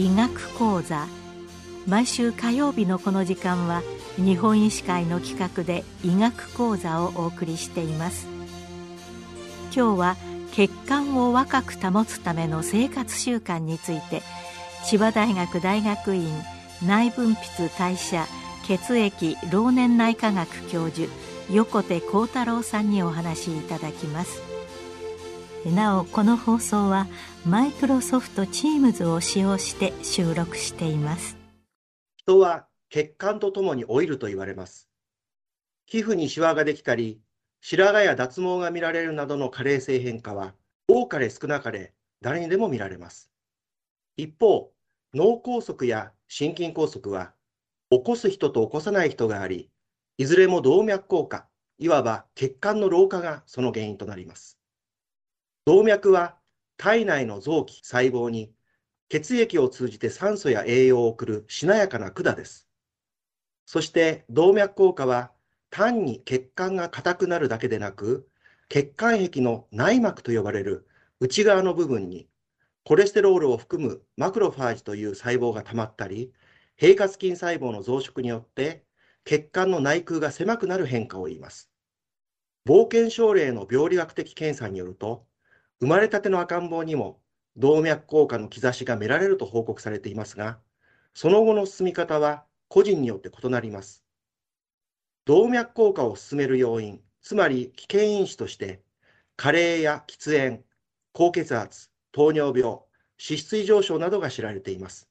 医学講座。毎週火曜日のこの時間は日本医師会の企画で医学講座をお送りしています。今日は血管を若く保つための生活習慣について千葉大学大学院内分泌代謝血液老年内科学教授横手幸太郎さんにお話しいただきます。なおこの放送はマイクロソフト Teams を使用して収録しています。人は血管とともに老いると言われます。皮膚にシワができたり白髪や脱毛が見られるなどの加齢性変化は多かれ少なかれ誰にでも見られます。一方脳梗塞や心筋梗塞は起こす人と起こさない人がありいずれも動脈硬化いわば血管の老化がその原因となります。動脈は体内の臓器、細胞に血液を通じて酸素や栄養を送るしなやかな管です。そして動脈硬化は単に血管が硬くなるだけでなく、血管壁の内膜と呼ばれる内側の部分にコレステロールを含むマクロファージという細胞が溜まったり、平滑筋細胞の増殖によって血管の内腔が狭くなる変化を言います。冒険症例の病理学的検査によると、生まれたての赤ん坊にも動脈硬化の兆しが見られると報告されていますが、その後の進み方は個人によって異なります。動脈硬化を進める要因、つまり危険因子として、加齢や喫煙、高血圧、糖尿病、脂質異常症などが知られています。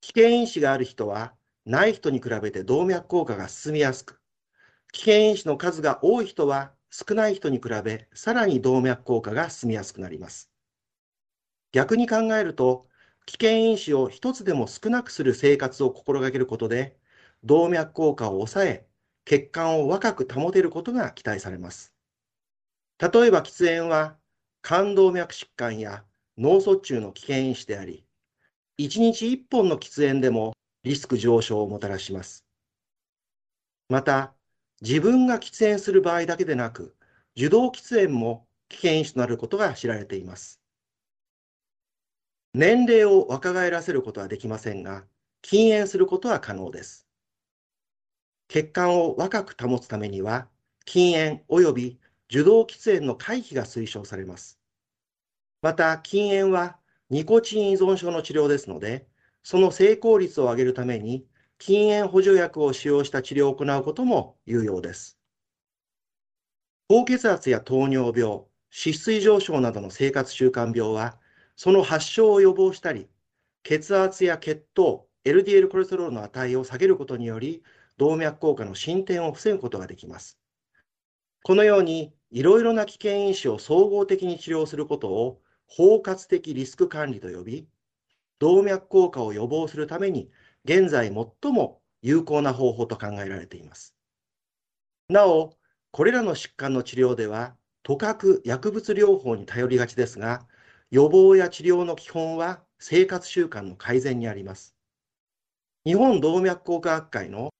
危険因子がある人は、ない人に比べて動脈硬化が進みやすく、危険因子の数が多い人は少ない人に比べ、さらに動脈硬化が進みやすくなります。逆に考えると、危険因子を一つでも少なくする生活を心がけることで、動脈硬化を抑え、血管を若く保てることが期待されます。例えば喫煙は、冠動脈疾患や脳卒中の危険因子であり、1日1本の喫煙でもリスク上昇をもたらします。また、自分が喫煙する場合だけでなく、受動喫煙も危険因子となることが知られています。年齢を若返らせることはできませんが、禁煙することは可能です。血管を若く保つためには、禁煙及び受動喫煙の回避が推奨されます。また、禁煙はニコチン依存症の治療ですので、その成功率を上げるために禁煙補助薬を使用した治療を行うことも有用です。高血圧や糖尿病、脂質異常症などの生活習慣病は、その発症を予防したり、血圧や血糖、LDL コレステロールの値を下げることにより、動脈硬化の進展を防ぐことができます。このように、いろいろな危険因子を総合的に治療することを包括的リスク管理と呼び、動脈硬化を予防するために現在最も有効な方法と考えられています。なお、これらの疾患の治療では、とかく薬物療法に頼りがちですが、予防や治療の基本は生活習慣の改善にあります。日本動脈硬化学会の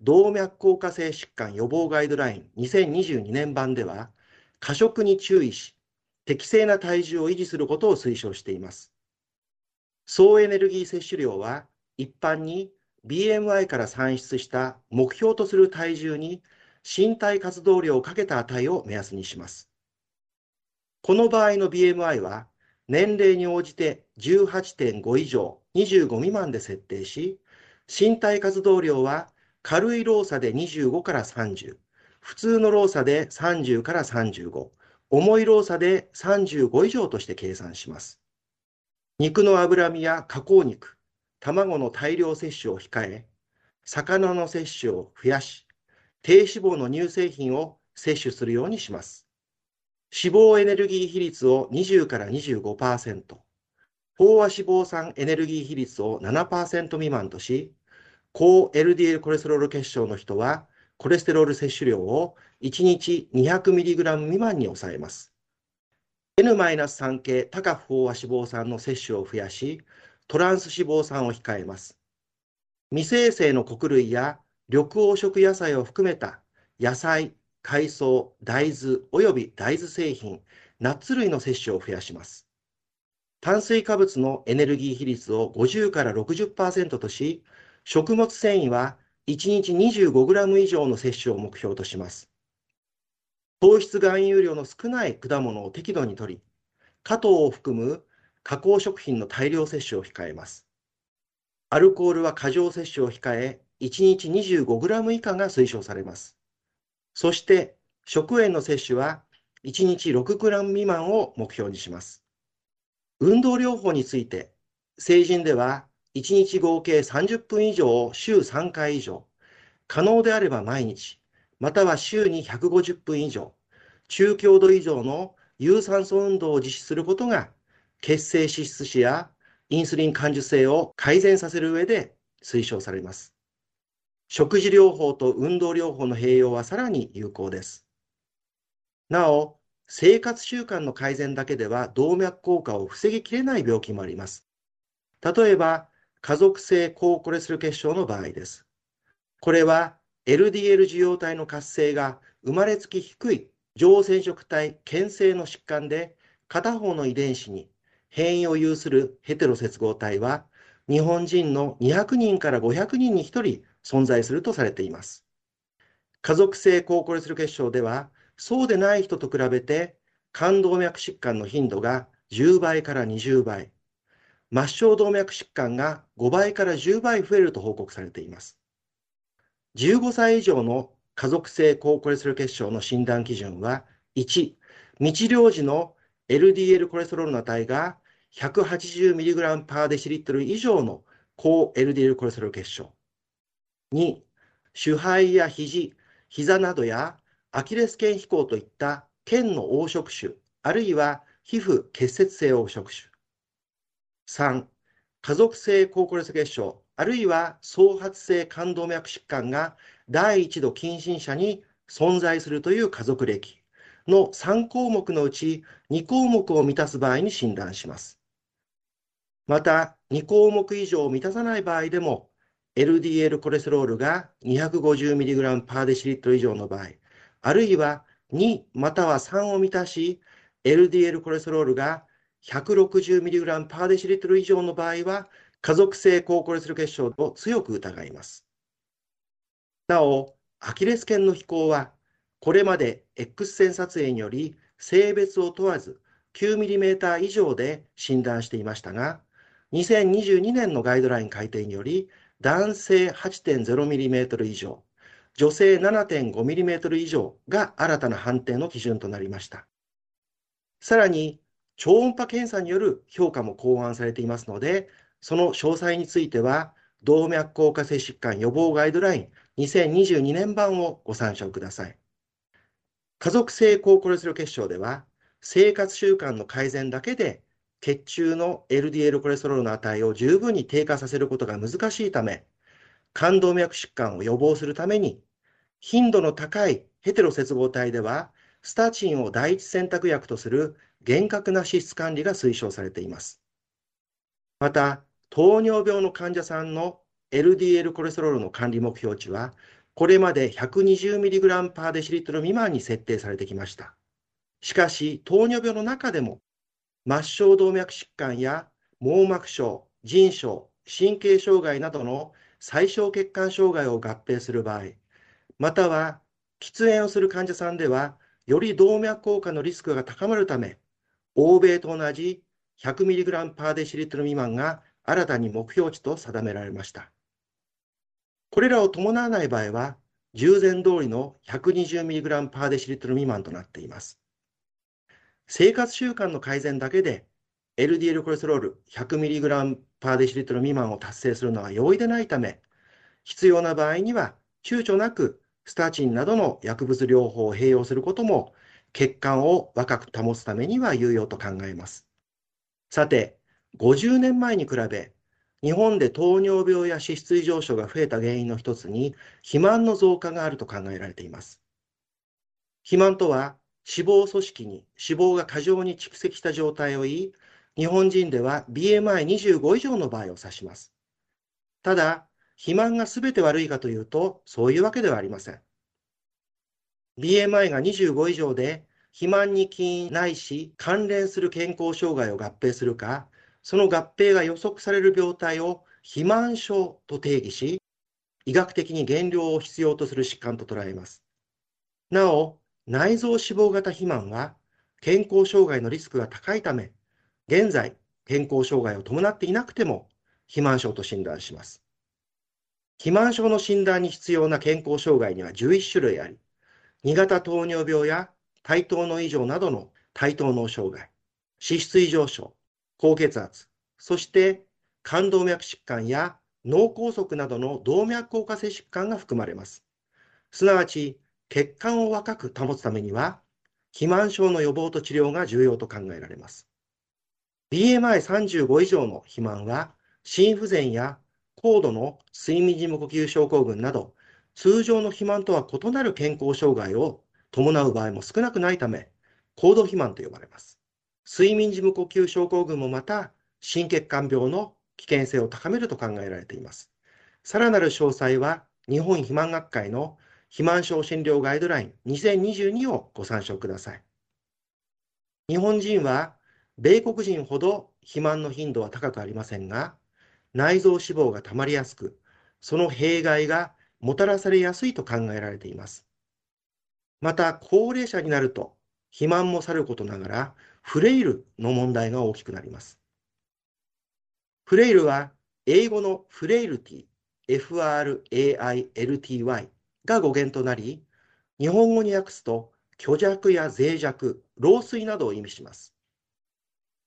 動脈硬化性疾患予防ガイドライン2022年版では、過食に注意し、適正な体重を維持することを推奨しています。総エネルギー摂取量は一般に BMI から算出した目標とする体重に身体活動量をかけた値を目安にします。この場合の BMI は年齢に応じて18.5以上25未満で設定し、身体活動量は軽い労作で25から30、普通の労作で30から35、重い労作で35以上として計算します。肉の脂身や加工肉、卵の大量摂取を控え、魚の摂取を増やし、低脂肪の乳製品を摂取するようにします。脂肪エネルギー比率を20から25%、飽和脂肪酸エネルギー比率を7%未満とし、高 LDL コレステロール血症の人は、コレステロール摂取量を1日 200mg 未満に抑えます。N-3 系高不飽和脂肪酸の摂取を増やし、トランス脂肪酸を控えます。未生成の穀類や緑黄色野菜を含めた野菜、海藻、大豆及び大豆製品、ナッツ類の摂取を増やします。炭水化物のエネルギー比率を50から60%とし、食物繊維は1日 25g 以上の摂取を目標とします。糖質含有量の少ない果物を適度に摂り、果糖を含む加工食品の大量摂取を控えます。アルコールは過剰摂取を控え、1日 25g 以下が推奨されます。そして、食塩の摂取は1日 6g 未満を目標にします。運動療法について、成人では1日合計30分以上週3回以上、可能であれば毎日、または週に150分以上、中強度以上の有酸素運動を実施することが、血清脂質子やインスリン感受性を改善させる上で推奨されます。食事療法と運動療法の併用はさらに有効です。なお、生活習慣の改善だけでは動脈硬化を防ぎきれない病気もあります。例えば、家族性高コレステロール血症の場合です。これは LDL 受容体の活性が生まれつき低い上染色体牽制の疾患で片方の遺伝子に変異を有するヘテロ接合体は日本人の200人から500人に1人存在するとされています。家族性高コレステロール血症ではそうでない人と比べて肝動脈疾患の頻度が10倍から20倍、末梢動脈疾患が5倍から10倍増えると報告されています。15歳以上の家族性高コレステロール血症の診断基準は、1、未治療時の LDL コレステロールの値が 180mg パーデシリットル以上の高 LDL コレステロール血症。2、手肺や肘、膝などやアキレス腱飛行といった腱の黄色種、あるいは皮膚結節性黄色種。3、家族性高コレステロール血症、あるいは創発性冠動脈疾患が第一度近親者に存在するという家族歴の3項目のうち2項目を満たす場合に診断します。また、2項目以上を満たさない場合でも、LDL コレステロールが 250mg パーデシリットル以上の場合、あるいは2または3を満たし、LDL コレステロールが 160mg パーデシリットル以上の場合は、家族性高コレステロール血症を強く疑います。なお、アキレス腱の飛行は、これまで X 線撮影により性別を問わず 9mm 以上で診断していましたが、2022年のガイドライン改定により、男性 8.0mm 以上、女性 7.5mm 以上が新たな判定の基準となりました。さらに、超音波検査による評価も考案されていますので、その詳細については、動脈硬化性疾患予防ガイドライン2022年版をご参照ください。家族性高コレステロール血症では、生活習慣の改善だけで血中の LDL コレステロールの値を十分に低下させることが難しいため、冠動脈疾患を予防するために頻度の高いヘテロ接合体では、スタチンを第一選択薬とする厳格な脂質管理が推奨されています。また、糖尿病の患者さんの LDL コレステロールの管理目標値は、これまで 120mg パーデシリットル未満に設定されてきました。しかし、糖尿病の中でも、末梢動脈疾患や網膜症、腎症、神経障害などの最小血管障害を合併する場合、または喫煙をする患者さんでは、より動脈硬化のリスクが高まるため、欧米と同じ 100mg パーデシリットル未満が新たに目標値と定められました。これらを伴わない場合は、従前通りの 120mg パーデシリットル未満となっています。生活習慣の改善だけで LDL コレステロール 100mg パーデシリットル未満を達成するのは容易でないため、必要な場合には躊躇なくスタチンなどの薬物療法を併用することも血管を若く保つためには有用と考えます。さて、50年前に比べ、日本で糖尿病や脂質異常症が増えた原因の一つに肥満の増加があると考えられています。肥満とは脂肪組織に脂肪が過剰に蓄積した状態を言い、日本人では BMI25 以上の場合を指します。ただ、肥満が全て悪いかというと、そういうわけではありません。BMI が25以上で肥満に起因ないし関連する健康障害を合併するか、その合併が予測される病態を肥満症と定義し、医学的に減量を必要とする疾患と捉えます。なお、内臓脂肪型肥満は健康障害のリスクが高いため、現在、健康障害を伴っていなくても肥満症と診断します。肥満症の診断に必要な健康障害には11種類あり、2型糖尿病や対等の異常などの対等脳障害、脂質異常症、高血圧、そして冠動脈疾患や脳梗塞などの動脈硬化性疾患が含まれます。すなわち、血管を若く保つためには、肥満症の予防と治療が重要と考えられます。BMI35 以上の肥満は、心不全や高度の睡眠時無呼吸症候群など、通常の肥満とは異なる健康障害を伴う場合も少なくないため、高度肥満と呼ばれます。睡眠時無呼吸症候群もまた、心血管病の危険性を高めると考えられています。さらなる詳細は、日本肥満学会の肥満症診療ガイドライン2022をご参照ください。日本人は、米国人ほど肥満の頻度は高くありませんが、内臓脂肪がたまりやすく、その弊害がもたらされやすいと考えられています。また、高齢者になると、肥満もさることながら、フレイルの問題が大きくなります。フレイルは、英語のフレイルティ、F-R-A-I-L-T-Y が語源となり、日本語に訳すと、虚弱や脆弱、老衰などを意味します。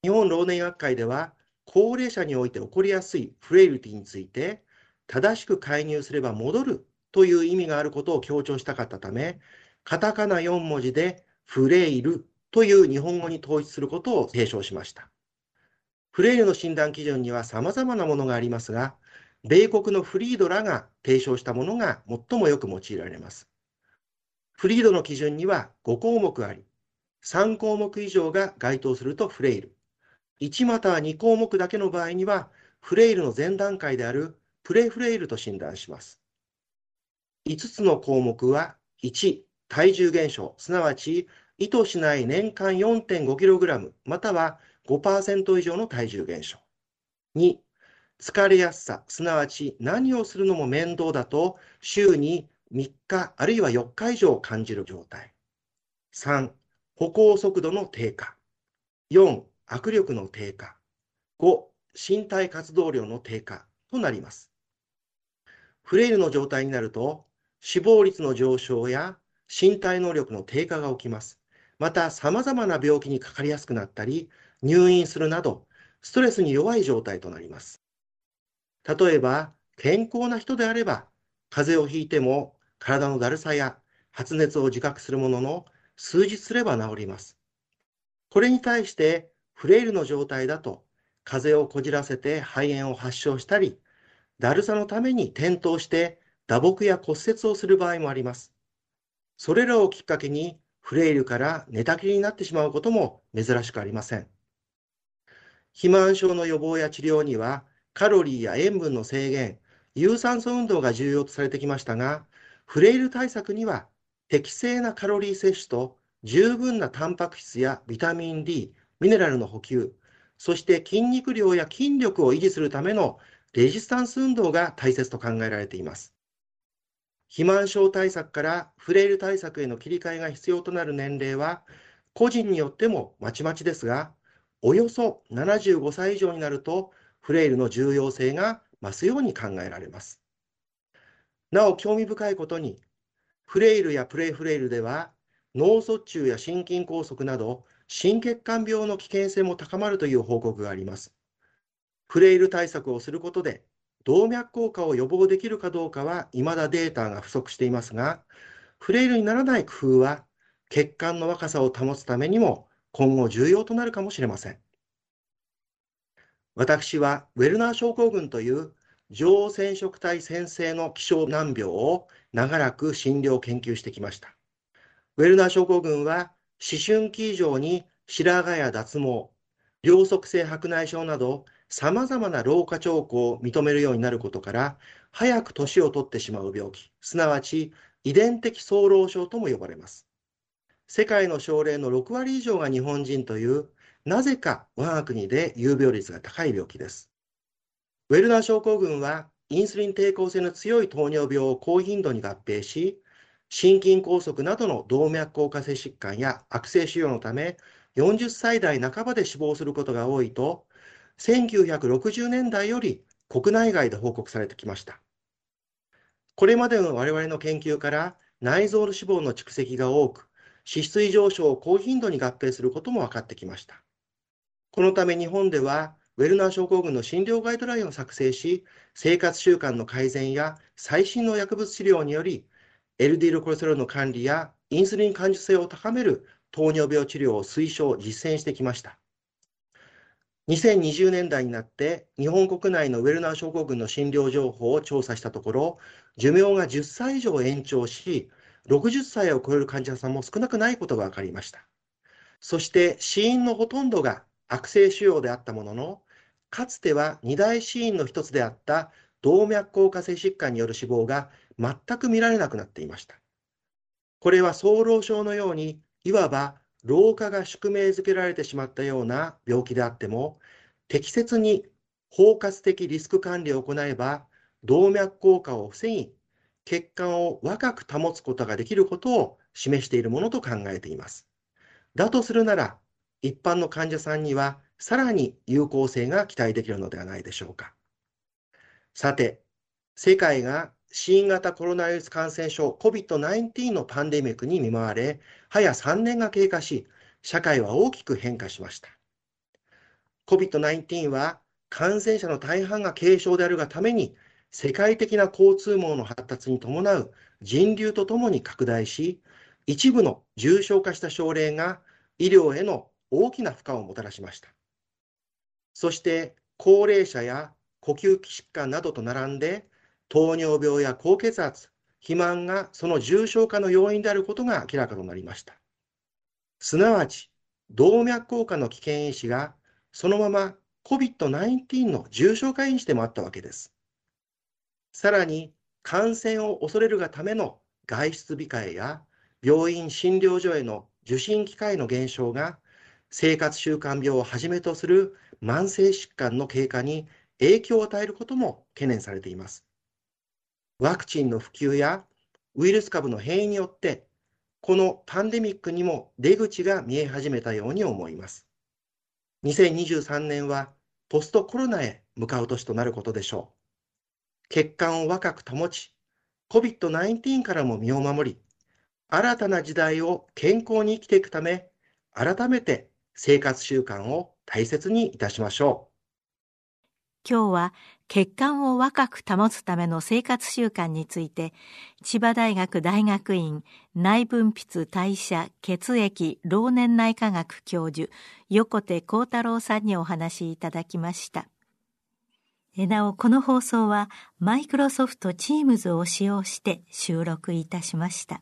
日本老年学会では、高齢者において起こりやすいフレイルティについて、正しく介入すれば戻るという意味があることを強調したかったため、カタカナ4文字でフレイルという日本語に統一することを提唱しました。フレイルの診断基準には様々なものがありますが、米国のフリードらが提唱したものが最もよく用いられます。フリードの基準には5項目あり、3項目以上が該当するとフレイル、1または2項目だけの場合には、フレイルの前段階であるプレフレイルと診断します。5つの項目は、1、体重減少、すなわち意図しない年間 4.5kg または5%以上の体重減少。2、疲れやすさ、すなわち何をするのも面倒だと週に3日あるいは4日以上感じる状態。3、歩行速度の低下。4、握力の低下。5、身体活動量の低下となります。フレイルの状態になると、死亡率の上昇や身体能力の低下が起きます。また、様々な病気にかかりやすくなったり、入院するなど、ストレスに弱い状態となります。例えば、健康な人であれば、風邪をひいても体のだるさや発熱を自覚するものの、数日すれば治ります。これに対して、フレイルの状態だと、風邪をこじらせて肺炎を発症したり、だるさのために転倒して打撲や骨折をする場合もあります。それらをきっかけに、フレイルから寝たきりになってしまうことも珍しくありません。肥満症の予防や治療には、カロリーや塩分の制限、有酸素運動が重要とされてきましたが、フレイル対策には適正なカロリー摂取と十分なタンパク質やビタミン D、ミネラルの補給、そして筋肉量や筋力を維持するためのレジスタンス運動が大切と考えられています。肥満症対策からフレイル対策への切り替えが必要となる年齢は、個人によってもまちまちですが、およそ75歳以上になると、フレイルの重要性が増すように考えられます。なお、興味深いことに、フレイルやプレイフレイルでは、脳卒中や心筋梗塞など心血管病の危険性も高まるという報告があります。フレイル対策をすることで、動脈硬化を予防できるかどうかは未だデータが不足していますが、フレイルにならない工夫は、血管の若さを保つためにも今後重要となるかもしれません。私はウェルナー症候群という上染色体先生の希少難病を長らく診療研究してきました。ウェルナー症候群は思春期以上に白髪や脱毛、両側性白内障など様々な老化兆候を認めるようになることから、早く年を取ってしまう病気、すなわち遺伝的早老症とも呼ばれます。世界の症例の6割以上が日本人というなぜか我が国で有病率が高い病気です。ウェルナー症候群はインスリン抵抗性の強い糖尿病を高頻度に合併し、心筋梗塞などの動脈硬化性疾患や悪性腫瘍のため、40歳代半ばで死亡することが多いと、1960年代より国内外で報告されてきました。これまでの我々の研究から内臓の脂肪の蓄積が多く、脂質異常症を高頻度に合併することも分かってきました。このため日本では、ウェルナー症候群の診療ガイドラインを作成し、生活習慣の改善や最新の薬物治療により、LDL コレステロールの管理やインスリン感受性を高める糖尿病治療を推奨、実践してきました。2020年代になって日本国内のウェルナー症候群の診療情報を調査したところ、寿命が10歳以上延長し、60歳を超える患者さんも少なくないことが分かりました。そして死因のほとんどが悪性腫瘍であったものの、かつては二大死因の一つであった動脈硬化性疾患による死亡が全く見られなくなっていました。これは早漏症のように、いわば老化が宿命づけられてしまったような病気であっても、適切に包括的リスク管理を行えば、動脈硬化を防ぎ、血管を若く保つことができることを示しているものと考えています。だとするなら、一般の患者さんにはさらに有効性が期待できるのではないでしょうか。さて、世界が新型コロナウイルス感染症 COVID-19 のパンデミックに見舞われ、早3年が経過し、社会は大きく変化しました。COVID-19 は感染者の大半が軽症であるがために、世界的な交通網の発達に伴う人流とともに拡大し、一部の重症化した症例が医療への大きな負荷をもたらしました。そして高齢者や呼吸器疾患などと並んで糖尿病や高血圧、肥満がその重症化の要因であることが明らかとなりました。すなわち、動脈硬化の危険因子がそのまま COVID-19 の重症化因子でもあったわけです。さらに、感染を恐れるがための外出控えや病院診療所への受診機会の減少が生活習慣病をはじめとする慢性疾患の経過に影響を与えることも懸念されています。ワクチンの普及やウイルス株の変異によって、このパンデミックにも出口が見え始めたように思います。2023年はポストコロナへ向かう年となることでしょう。血管を若く保ち、COVID-19 からも身を守り、新たな時代を健康に生きていくため、改めて生活習慣を大切にいたしましょう。今日は血管を若く保つための生活習慣について千葉大学大学院内分泌代謝血液老年内科学教授横手幸太郎さんにお話しいただきました。なおこの放送はマイクロソフト Teams を使用して収録いたしました。